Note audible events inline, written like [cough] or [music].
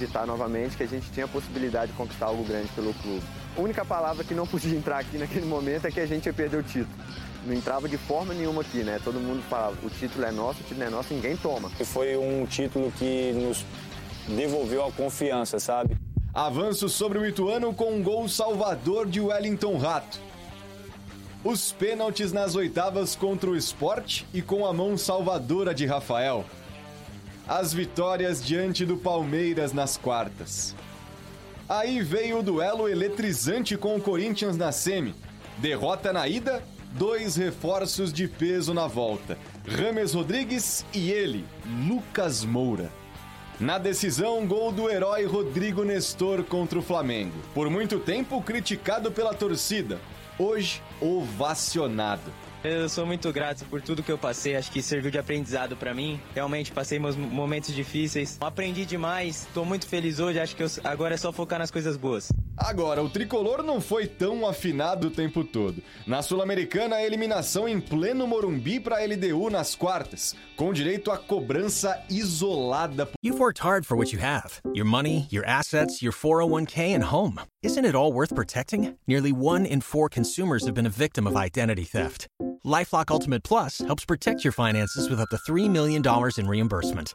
Acreditar novamente que a gente tinha a possibilidade de conquistar algo grande pelo clube. A única palavra que não podia [laughs] entrar aqui naquele momento é que a gente ia perder o título. Não entrava de forma nenhuma aqui, né? Todo mundo falava, o título é nosso, o título é nosso, ninguém toma. Foi um título que nos devolveu a confiança, sabe? Avanço sobre o Ituano com um gol salvador de Wellington Rato. Os pênaltis nas oitavas contra o esporte e com a mão salvadora de Rafael. As vitórias diante do Palmeiras nas quartas. Aí veio o duelo eletrizante com o Corinthians na semi. Derrota na ida, dois reforços de peso na volta. Rames Rodrigues e ele, Lucas Moura. Na decisão, gol do herói Rodrigo Nestor contra o Flamengo. Por muito tempo criticado pela torcida, hoje ovacionado. Eu sou muito grato por tudo que eu passei, acho que serviu de aprendizado para mim. Realmente passei meus momentos difíceis, aprendi demais, tô muito feliz hoje, acho que eu, agora é só focar nas coisas boas. Agora, o tricolor não foi tão afinado o tempo todo. Na Sul-Americana, a eliminação em pleno Morumbi para a LDU nas quartas, com direito à cobrança isolada. You've worked hard for what you have your money, your assets, your 401k, and home. Isn't it all worth protecting? Nearly one in four consumers have been a victim of identity theft. Lifelock Ultimate Plus helps protect your finances with up to $3 million in reimbursement.